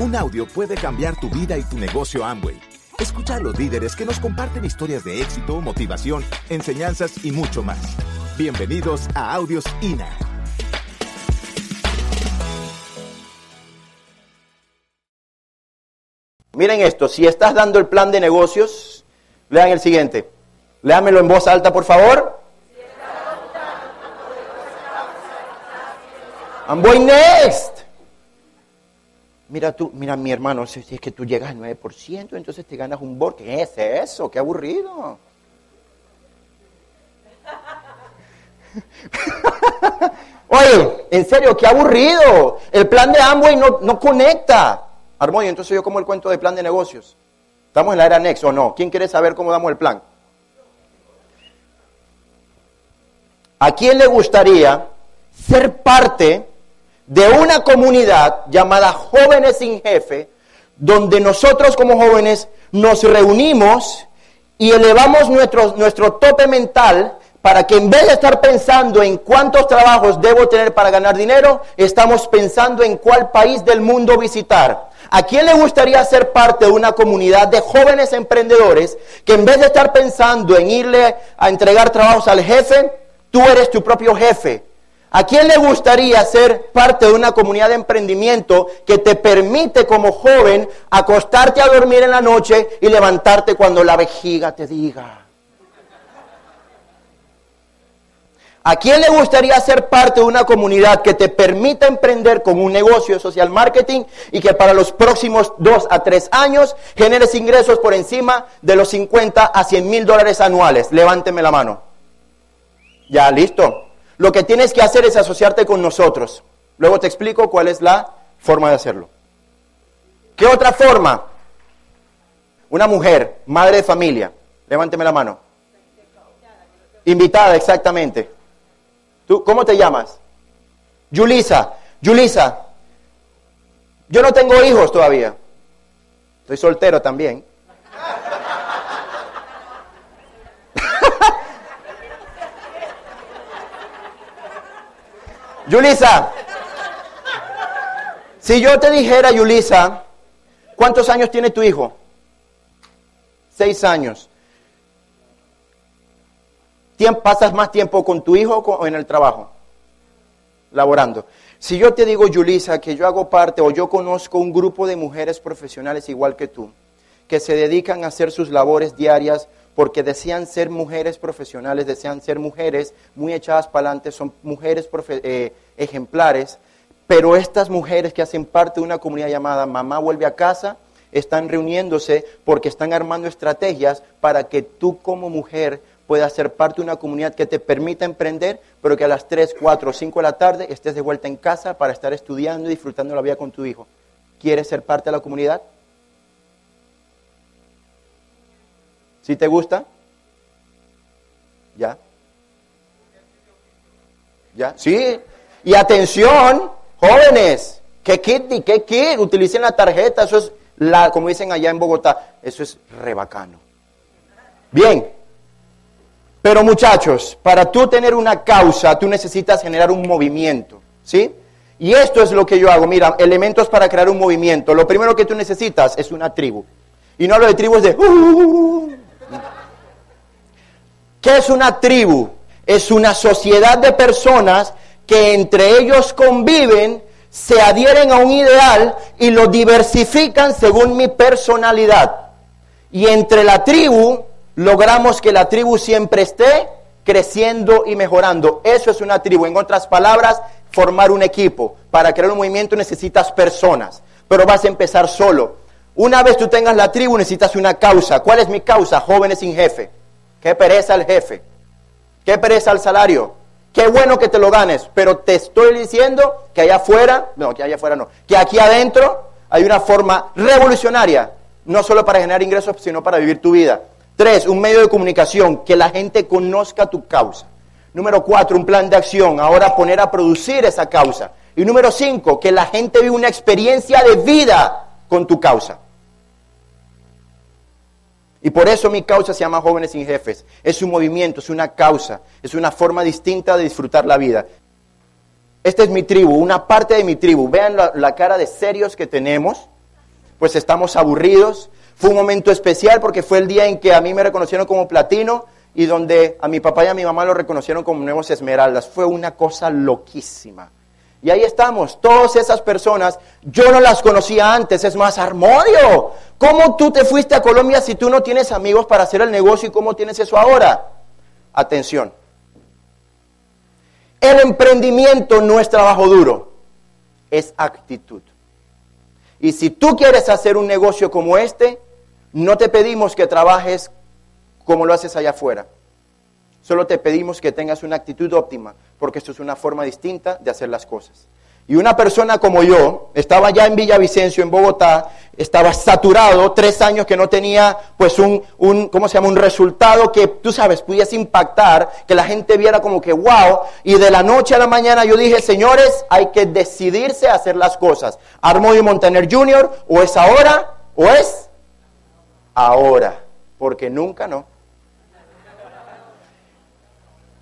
Un audio puede cambiar tu vida y tu negocio Amway. Escucha a los líderes que nos comparten historias de éxito, motivación, enseñanzas y mucho más. Bienvenidos a Audios INA. Miren esto, si estás dando el plan de negocios, lean el siguiente. Léamelo en voz alta, por favor. I'm going next. Mira tú, mira mi hermano, si es que tú llegas al 9%, entonces te ganas un board. ¿Qué es eso? Qué aburrido. Oye, en serio, qué aburrido. El plan de Amway no, no conecta. Armoy, entonces yo como el cuento de plan de negocios. ¿Estamos en la era Next o no? ¿Quién quiere saber cómo damos el plan? ¿A quién le gustaría ser parte de una comunidad llamada Jóvenes sin Jefe, donde nosotros como jóvenes nos reunimos y elevamos nuestro, nuestro tope mental para que en vez de estar pensando en cuántos trabajos debo tener para ganar dinero, estamos pensando en cuál país del mundo visitar. ¿A quién le gustaría ser parte de una comunidad de jóvenes emprendedores que en vez de estar pensando en irle a entregar trabajos al jefe, tú eres tu propio jefe? ¿A quién le gustaría ser parte de una comunidad de emprendimiento que te permite como joven acostarte a dormir en la noche y levantarte cuando la vejiga te diga? ¿A quién le gustaría ser parte de una comunidad que te permita emprender con un negocio de social marketing y que para los próximos dos a tres años generes ingresos por encima de los 50 a 100 mil dólares anuales? Levánteme la mano. Ya, listo. Lo que tienes que hacer es asociarte con nosotros. Luego te explico cuál es la forma de hacerlo. ¿Qué otra forma? Una mujer, madre de familia. Levánteme la mano. Invitada, exactamente. ¿Tú cómo te llamas? Yulisa. Yulisa. Yo no tengo hijos todavía. Estoy soltero también. Yulisa, si yo te dijera, Yulisa, ¿cuántos años tiene tu hijo? Seis años. ¿Pasas más tiempo con tu hijo o en el trabajo? Laborando. Si yo te digo, Yulisa, que yo hago parte o yo conozco un grupo de mujeres profesionales igual que tú, que se dedican a hacer sus labores diarias porque desean ser mujeres profesionales, desean ser mujeres muy echadas para adelante, son mujeres eh, ejemplares, pero estas mujeres que hacen parte de una comunidad llamada Mamá vuelve a casa, están reuniéndose porque están armando estrategias para que tú como mujer puedas ser parte de una comunidad que te permita emprender, pero que a las 3, 4 o 5 de la tarde estés de vuelta en casa para estar estudiando y disfrutando la vida con tu hijo. ¿Quieres ser parte de la comunidad? ¿Sí te gusta? ¿Ya? ¿Ya? Sí. Y atención, jóvenes, ¿qué kit qué kit? Utilicen la tarjeta, eso es, la, como dicen allá en Bogotá, eso es rebacano. Bien. Pero muchachos, para tú tener una causa, tú necesitas generar un movimiento, ¿sí? Y esto es lo que yo hago. Mira, elementos para crear un movimiento. Lo primero que tú necesitas es una tribu. Y no hablo de tribus de... Uh, ¿Qué es una tribu? Es una sociedad de personas que entre ellos conviven, se adhieren a un ideal y lo diversifican según mi personalidad. Y entre la tribu logramos que la tribu siempre esté creciendo y mejorando. Eso es una tribu. En otras palabras, formar un equipo. Para crear un movimiento necesitas personas, pero vas a empezar solo. Una vez tú tengas la tribu necesitas una causa. ¿Cuál es mi causa? Jóvenes sin jefe. Qué pereza el jefe. Qué pereza el salario. Qué bueno que te lo ganes, pero te estoy diciendo que allá afuera, no, que allá afuera no, que aquí adentro hay una forma revolucionaria, no solo para generar ingresos, sino para vivir tu vida. Tres, un medio de comunicación, que la gente conozca tu causa. Número cuatro, un plan de acción, ahora poner a producir esa causa. Y número cinco, que la gente viva una experiencia de vida con tu causa. Y por eso mi causa se llama Jóvenes sin Jefes. Es un movimiento, es una causa, es una forma distinta de disfrutar la vida. Esta es mi tribu, una parte de mi tribu. Vean la, cara de serios que tenemos. pues estamos aburridos. Fue un momento especial porque fue el día en que a mí me reconocieron como platino y donde a mi papá y a mi mamá lo reconocieron como nuevos esmeraldas. Fue una cosa loquísima. Y ahí estamos, todas esas personas, yo no las conocía antes, es más, Armodio, ¿cómo tú te fuiste a Colombia si tú no tienes amigos para hacer el negocio y cómo tienes eso ahora? Atención, el emprendimiento no es trabajo duro, es actitud. Y si tú quieres hacer un negocio como este, no te pedimos que trabajes como lo haces allá afuera. Solo te pedimos que tengas una actitud óptima, porque esto es una forma distinta de hacer las cosas. Y una persona como yo, estaba ya en Villavicencio, en Bogotá, estaba saturado, tres años que no tenía pues un, un, ¿cómo se llama? Un resultado que, tú sabes, pudiese impactar, que la gente viera como que, wow, y de la noche a la mañana yo dije, señores, hay que decidirse a hacer las cosas. Armoy Montaner Jr., o es ahora, o es ahora, porque nunca no.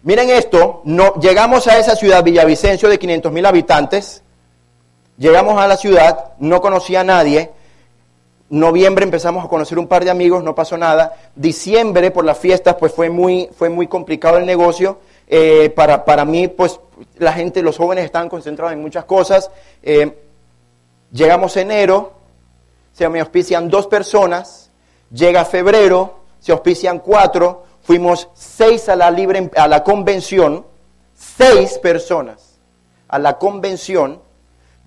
Miren esto, no, llegamos a esa ciudad, Villavicencio, de 500 mil habitantes. Llegamos a la ciudad, no conocía a nadie. Noviembre empezamos a conocer un par de amigos, no pasó nada. Diciembre, por las fiestas, pues fue muy, fue muy complicado el negocio. Eh, para, para, mí, pues la gente, los jóvenes estaban concentrados en muchas cosas. Eh, llegamos enero, se me auspician dos personas. Llega febrero, se auspician cuatro Fuimos seis a la, libre, a la convención, seis personas a la convención.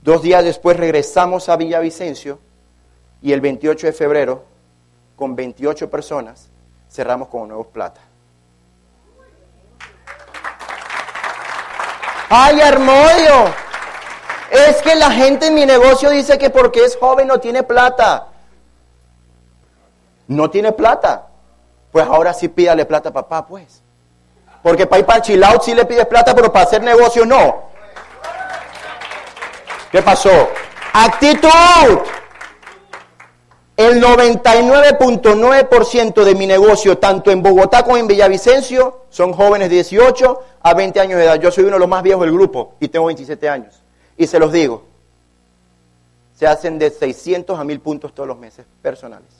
Dos días después regresamos a Villavicencio y el 28 de febrero, con 28 personas, cerramos con Nuevos Plata. ¡Ay, Armodio! Es que la gente en mi negocio dice que porque es joven no tiene plata. No tiene plata. Pues ahora sí pídale plata a papá, pues. Porque para ir para chill sí le pides plata, pero para hacer negocio no. ¿Qué pasó? Actitud. El 99.9% de mi negocio, tanto en Bogotá como en Villavicencio, son jóvenes de 18 a 20 años de edad. Yo soy uno de los más viejos del grupo y tengo 27 años. Y se los digo, se hacen de 600 a 1000 puntos todos los meses personales.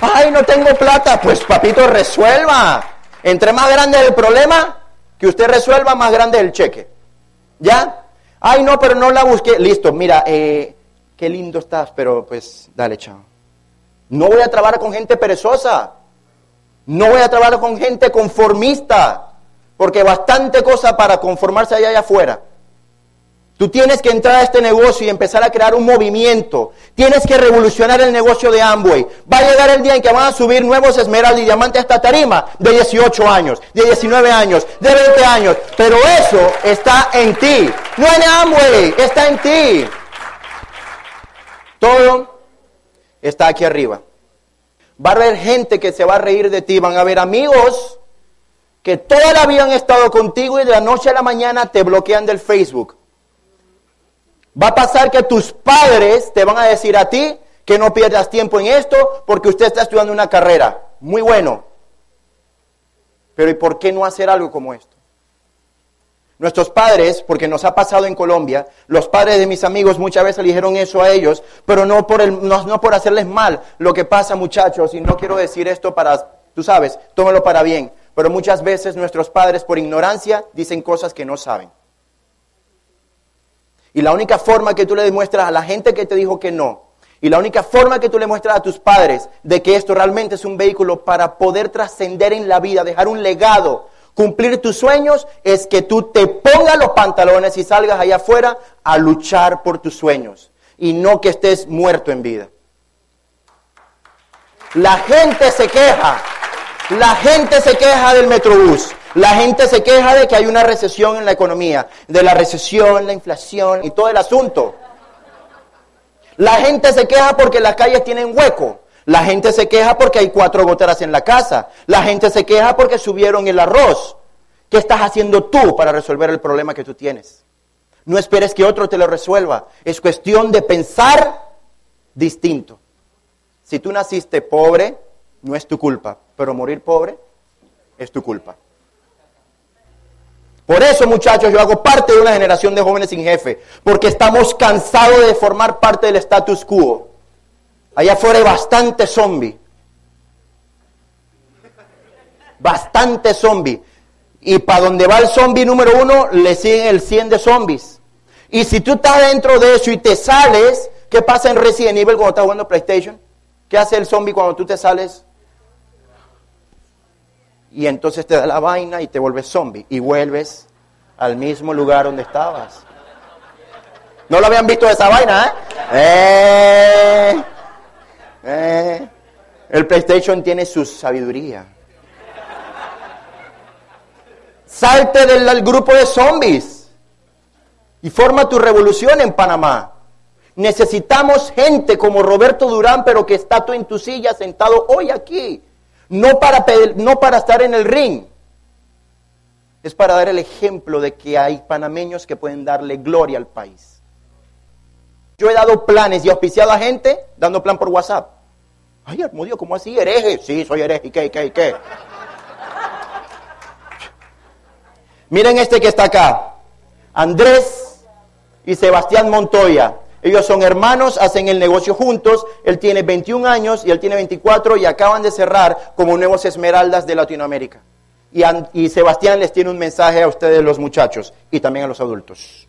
Ay, no tengo plata. Pues papito, resuelva. Entre más grande el problema, que usted resuelva, más grande el cheque. ¿Ya? Ay, no, pero no la busqué. Listo, mira, eh, qué lindo estás, pero pues dale, chao. No voy a trabajar con gente perezosa. No voy a trabajar con gente conformista. Porque bastante cosa para conformarse allá, allá afuera. Tú tienes que entrar a este negocio y empezar a crear un movimiento. Tienes que revolucionar el negocio de Amway. Va a llegar el día en que van a subir nuevos esmeraldas y diamantes a tarima de 18 años, de 19 años, de 20 años. Pero eso está en ti. No en Amway, está en ti. Todo está aquí arriba. Va a haber gente que se va a reír de ti. Van a haber amigos que toda la vida han estado contigo y de la noche a la mañana te bloquean del Facebook Va a pasar que tus padres te van a decir a ti que no pierdas tiempo en esto porque usted está estudiando una carrera. Muy bueno. Pero ¿y por qué no hacer algo como esto? Nuestros padres, porque nos ha pasado en Colombia, los padres de mis amigos muchas veces le dijeron eso a ellos, pero no por, el, no, por hacerles mal. Lo que pasa, muchachos, y no quiero decir esto para, tú sabes, tómelo para bien, pero muchas veces nuestros padres por ignorancia dicen cosas que no saben. Y la única forma que tú le demuestras a la gente que te dijo que no, y la única forma que tú le muestras a tus padres de que esto realmente es un vehículo para poder trascender en la vida, dejar un legado, cumplir tus sueños, es que tú te pongas los pantalones y salgas allá afuera a luchar por tus sueños. Y no que estés muerto en vida. La gente se queja, la gente se queja del Metrobús, la gente se queja de que hay una recesión en la economía, de la recesión, la inflación y todo el asunto. La gente se queja porque las calles tienen hueco. La gente se queja porque hay cuatro goteras en la casa. La gente se queja porque subieron el arroz. ¿Qué estás haciendo tú para resolver el problema que tú tienes? No esperes que otro te lo resuelva. Es cuestión de pensar distinto. Si tú naciste pobre, no es tu culpa, pero morir pobre es tu culpa. Por eso, muchachos, yo hago parte de una generación de jóvenes sin jefe, porque estamos cansados de formar parte del status quo. Allá afuera hay bastante zombie. Bastante zombie. Y para donde va el zombie número uno, le siguen el 100 de zombies. Y si tú estás dentro de eso y te sales, ¿qué pasa en Resident Evil cuando estás jugando PlayStation? ¿Qué hace el zombie cuando tú te sales? Y entonces te da la vaina y te vuelves zombie. Y vuelves al mismo lugar donde estabas. ¿No lo habían visto esa vaina, eh? eh, eh. El PlayStation tiene su sabiduría. Salte del grupo de zombies y forma tu revolución en Panamá. Necesitamos gente como Roberto Durán, pero que está tú en tu silla sentado hoy aquí. No para, no para estar en el ring. Es para dar el ejemplo de que hay panameños que pueden darle gloria al país. Yo he dado planes y auspiciado a gente dando plan por WhatsApp. Ay, Dios, ¿cómo así? ¿Hereje? Sí, soy hereje. ¿Qué, qué, qué? Miren este que está acá. Andrés y Sebastián Montoya. Ellos son hermanos, hacen el negocio juntos. Él tiene 21 años y él tiene 24 y acaban de cerrar como nuevos esmeraldas de Latinoamérica. Y, y Sebastián les tiene un mensaje a ustedes los muchachos y también a los adultos.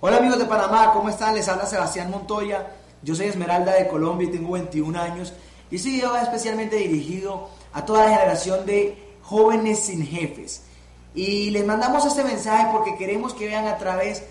Hola amigos de Panamá, ¿cómo están? Les habla Sebastián Montoya. Yo soy Esmeralda de Colombia y tengo 21 años. Y este video va especialmente dirigido a toda la generación de jóvenes sin jefes. Y les mandamos este mensaje porque queremos que vean a través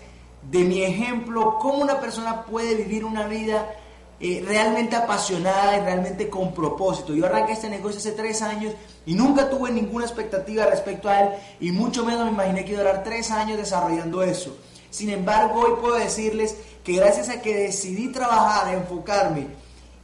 de mi ejemplo cómo una persona puede vivir una vida eh, realmente apasionada y realmente con propósito. Yo arranqué este negocio hace tres años y nunca tuve ninguna expectativa respecto a él y mucho menos me imaginé que iba a durar tres años desarrollando eso. Sin embargo, hoy puedo decirles que gracias a que decidí trabajar, enfocarme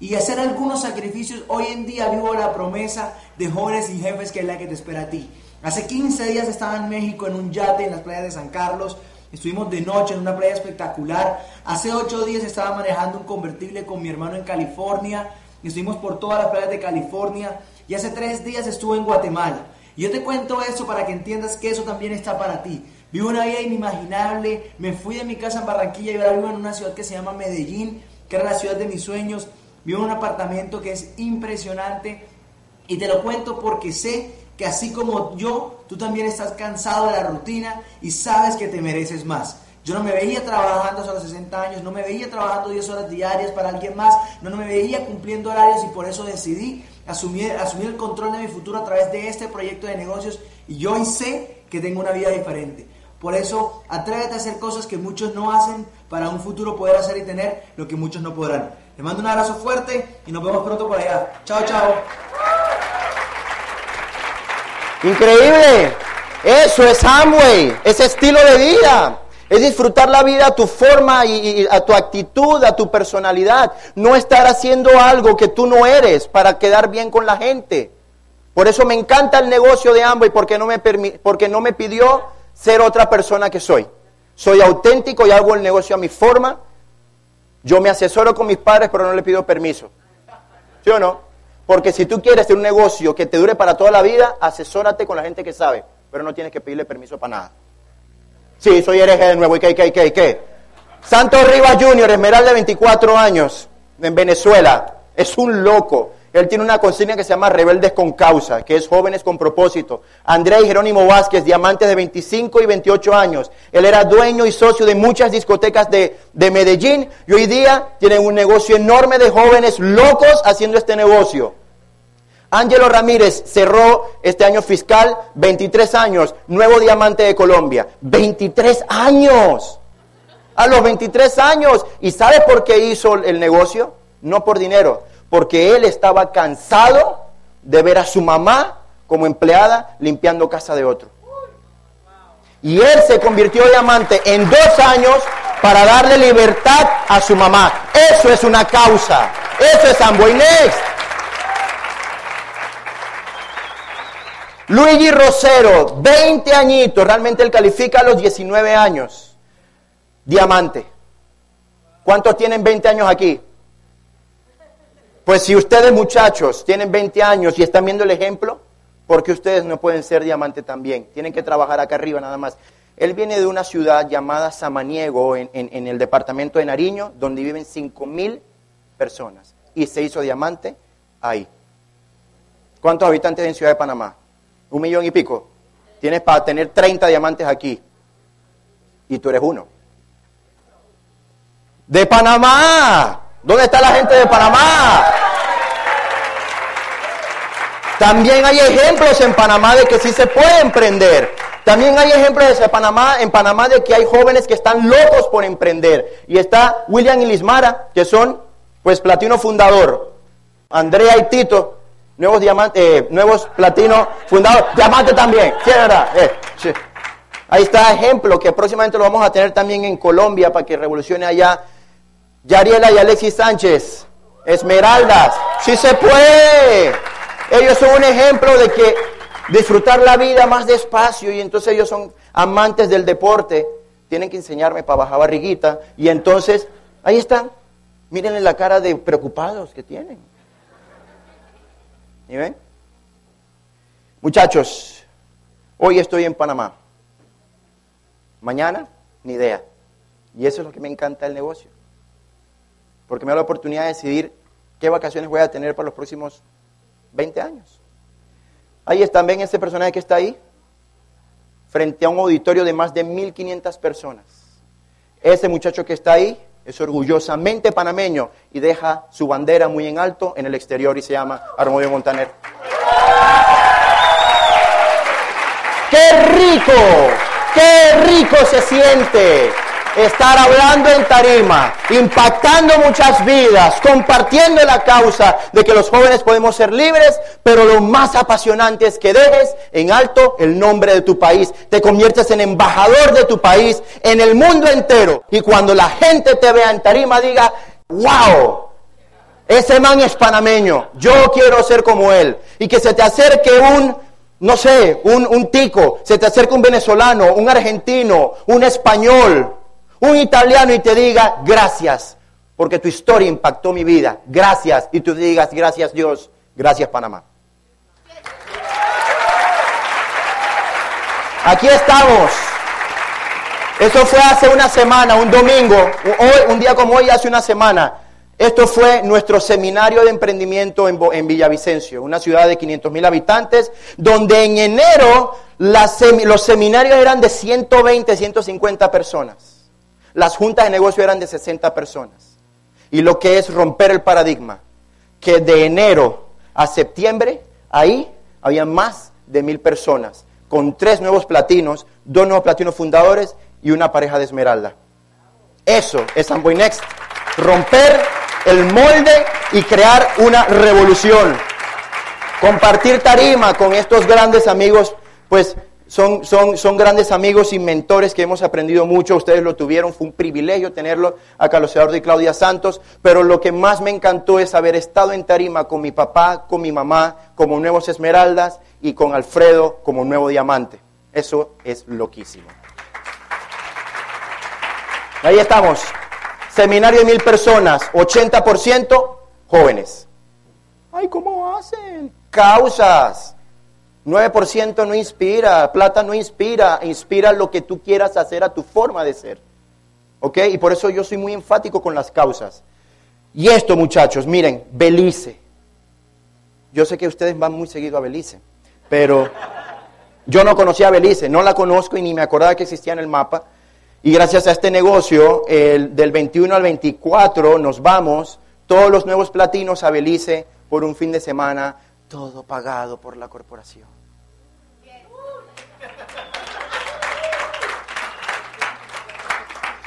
y hacer algunos sacrificios, hoy en día vivo la promesa de jóvenes y jefes que es la que te espera a ti. Hace 15 días estaba en México en un yate en las playas de San Carlos. Estuvimos de noche en una playa espectacular. Hace 8 días estaba manejando un convertible con mi hermano en California. Estuvimos por todas las playas de California. Y hace 3 días estuve en Guatemala. Y yo te cuento eso para que entiendas que eso también está para ti. Vivo una vida inimaginable. Me fui de mi casa en Barranquilla y ahora vivo en una ciudad que se llama Medellín, que era la ciudad de mis sueños. Vivo en un apartamento que es impresionante y te lo cuento porque sé que así como yo, tú también estás cansado de la rutina y sabes que te mereces más. Yo no me veía trabajando hasta los 60 años, no me veía trabajando 10 horas diarias para alguien más, no, no me veía cumpliendo horarios y por eso decidí asumir, asumir el control de mi futuro a través de este proyecto de negocios y yo hoy sé que tengo una vida diferente. Por eso, atrévete a hacer cosas que muchos no hacen para un futuro poder hacer y tener lo que muchos no podrán. Les mando un abrazo fuerte y nos vemos pronto por allá. Chao, chao. Increíble. Eso es Amway, ese estilo de vida. Es disfrutar la vida a tu forma y, a tu actitud, a tu personalidad. No estar haciendo algo que tú no eres para quedar bien con la gente. Por eso me encanta el negocio de Amway porque no me, porque no me pidió ser otra persona que soy. Soy auténtico y hago el negocio a mi forma. Yo me asesoro con mis padres, pero no le pido permiso. ¿Sí o no? Porque si tú quieres tener un negocio que te dure para toda la vida, asesórate con la gente que sabe, pero no tienes que pedirle permiso para nada. Sí, soy hereje de nuevo, ¿y qué, qué, qué, qué? Santos Rivas Jr., Esmeralda de 24 años, en Venezuela, es un loco. Él tiene una consigna que se llama Rebeldes con Causa, que es jóvenes con propósito. Andrés Jerónimo Vázquez, diamantes de 25 y 28 años. Él era dueño y socio de muchas discotecas de, de Medellín y hoy día tienen un negocio enorme de jóvenes locos haciendo este negocio. Ángelo Ramírez cerró este año fiscal 23 años, nuevo diamante de Colombia. 23 años. A los 23 años. ¿Y sabe por qué hizo el negocio? No por dinero, porque él estaba cansado de ver a su mamá como empleada limpiando casa de otro. Y él se convirtió en diamante en dos años para darle libertad a su mamá. Eso es una causa. Eso es Amboy Next. Luigi Rosero, 20 añitos, realmente él califica a los 19 años. Diamante. ¿Cuántos tienen 20 años aquí? Pues si ustedes muchachos tienen 20 años y están viendo el ejemplo, porque ustedes no pueden ser diamante también. Tienen que trabajar acá arriba nada más. Él viene de una ciudad llamada Samaniego, en, el departamento de Nariño, donde viven 5 mil personas. Y se hizo diamante ahí. ¿Cuántos habitantes en Ciudad de Panamá? Un millón y pico. Tienes para tener 30 diamantes aquí. Y tú eres uno. De Panamá. ¿Dónde está la gente de Panamá? También hay ejemplos en Panamá de que sí se puede emprender. También hay ejemplos de Panamá, en Panamá de que hay jóvenes que están locos por emprender. Y está William y Lismara, que son pues platino fundador. Andrea y Tito, nuevos diamantes, eh, nuevos platino fundador. Diamante también, sí, verdad. Eh, Ahí está ejemplo que próximamente lo vamos a tener también en Colombia para que revolucione allá. Yariela y Alexis Sánchez, Esmeraldas, sí se puede. Ellos son un ejemplo de que disfrutar la vida más despacio y entonces ellos son amantes del deporte. Tienen que enseñarme para bajar barriguita y entonces ahí están. Mírenle la cara de preocupados que tienen. ¿Y ven? Muchachos, hoy estoy en Panamá. Mañana, ni idea. Y eso es lo que me encanta del negocio. Porque me da la oportunidad de decidir qué vacaciones voy a tener para los próximos 20 años. Ahí están, ven ese personaje que está ahí, frente a un auditorio de más de 1.500 personas. Ese muchacho que está ahí es orgullosamente panameño y deja su bandera muy en alto en el exterior y se llama Armodio Montaner. ¡Qué rico! ¡Qué rico se siente! Estar hablando en tarima, impactando muchas vidas, compartiendo la causa de que los jóvenes podemos ser libres, pero lo más apasionante es que dejes en alto el nombre de tu país, te conviertes en embajador de tu país en el mundo entero. Y cuando la gente te vea en tarima diga, wow, ese man es panameño, yo quiero ser como él. Y que se te acerque un, no sé, un, un tico, se te acerque un venezolano, un argentino, un español, un italiano y te diga gracias, porque tu historia impactó mi vida, gracias, y tú digas gracias Dios, gracias Panamá. Aquí estamos. Eso fue hace una semana, un domingo, hoy, un día como hoy, hace una semana. Esto fue nuestro seminario de emprendimiento en, Villavicencio, una ciudad de 500 mil habitantes, donde en enero los seminarios eran de 120, 150 personas. Las juntas de negocio eran de 60 personas. Y lo que es romper el paradigma, que de enero a septiembre, ahí había más de mil personas, con tres nuevos platinos, dos nuevos platinos fundadores y una pareja de esmeralda. Eso es Amboy Next. Romper el molde y crear una revolución. Compartir tarima con estos grandes amigos, pues son, son, son, grandes amigos y mentores que hemos aprendido mucho. Ustedes lo tuvieron, fue un privilegio tenerlo a Carlos Eduardo y Claudia Santos. Pero lo que más me encantó es haber estado en Tarima con mi papá, con mi mamá, como nuevos Esmeraldas y con Alfredo como nuevo Diamante. Eso es loquísimo. Ahí estamos. Seminario de mil personas, 80% jóvenes. Ay, ¿cómo hacen? Causas 9% no inspira, plata no inspira, inspira lo que tú quieras hacer a tu forma de ser. ¿Ok? Y por eso yo soy muy enfático con las causas. Y esto, muchachos, miren, Belice. Yo sé que ustedes van muy seguido a Belice, pero yo no conocía a Belice, no la conozco y ni me acordaba que existía en el mapa. Y gracias a este negocio, el, del 21 al 24 nos vamos, todos los nuevos platinos a Belice por un fin de semana, todo pagado por la corporación.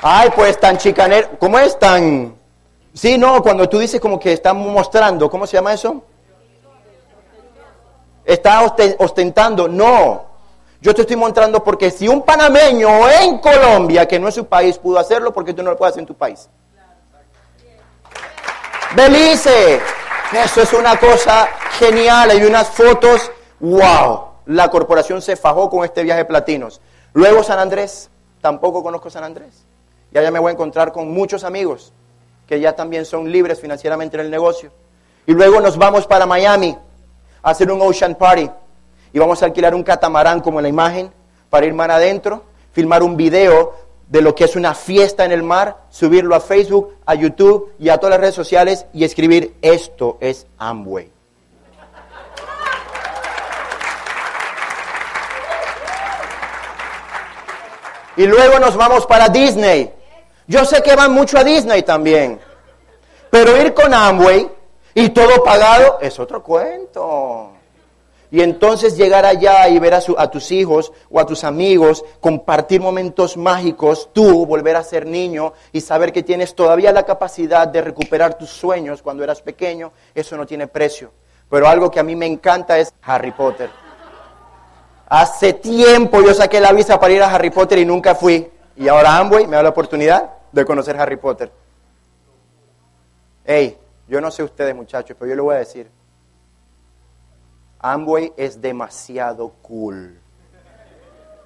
Ay, pues tan chicanero. ¿Cómo es tan.? Sí, no, cuando tú dices como que están mostrando, ¿cómo se llama eso? Está ostentando. No. Yo te estoy mostrando porque si un panameño en Colombia, que no es su país, pudo hacerlo, porque tú no lo puedes hacer en tu país? Belice. Eso es una cosa genial. Hay unas fotos. ¡Wow! La corporación se fajó con este viaje de platinos. Luego San Andrés. Tampoco conozco San Andrés. Y allá me voy a encontrar con muchos amigos que ya también son libres financieramente en el negocio. Y luego nos vamos para Miami a hacer un Ocean Party. y vamos a alquilar un catamarán como en la imagen para ir mar adentro, filmar un video de lo que es una fiesta en el mar, subirlo a Facebook, a YouTube y a todas las redes sociales y escribir esto es Amway. Y luego nos vamos para Disney. Yo sé que van mucho a Disney también. Pero ir con Amway y todo pagado es otro cuento. Y entonces llegar allá y ver a, a, tus hijos o a tus amigos, compartir momentos mágicos, tú volver a ser niño y saber que tienes todavía la capacidad de recuperar tus sueños cuando eras pequeño, eso no tiene precio. Pero algo que a mí me encanta es Harry Potter. Hace tiempo yo saqué la visa para ir a Harry Potter y nunca fui. Y ahora Amway me da la oportunidad de conocer Harry Potter. Hey, yo no sé ustedes muchachos, pero yo le voy a decir. Amway es demasiado cool.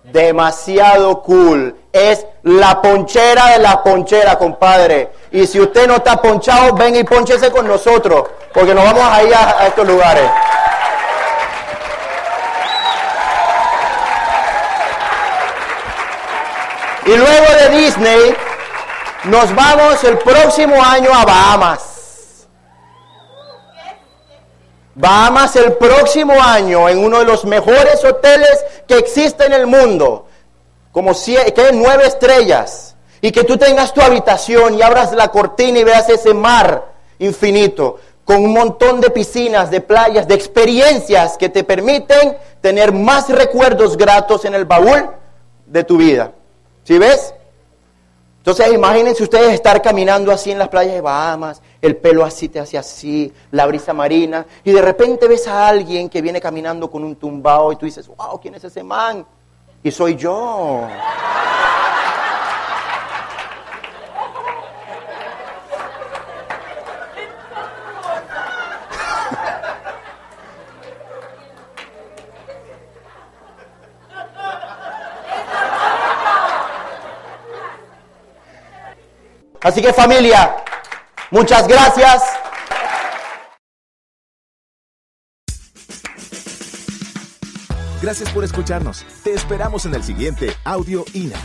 Demasiado cool. Es la ponchera de la ponchera, compadre. Y si usted no está ponchado, ven y ponchese con nosotros, porque nos vamos a ir a estos lugares. Y luego de Disney, nos vamos el próximo año a Bahamas. Bahamas el próximo año en uno de los mejores hoteles que existe en el mundo, como si, que nueve estrellas, y que tú tengas tu habitación y abras la cortina y veas ese mar infinito, con un montón de piscinas, de playas, de experiencias que te permiten tener más recuerdos gratos en el baúl de tu vida. ¿Sí ves? Entonces imagínense ustedes estar caminando así en las playas de Bahamas, el pelo así te hace así, la brisa marina, y de repente ves a alguien que viene caminando con un tumbao y tú dices, wow, ¿quién es ese man? Y soy yo. Así que familia, muchas gracias. Gracias por escucharnos. Te esperamos en el siguiente Audio INA.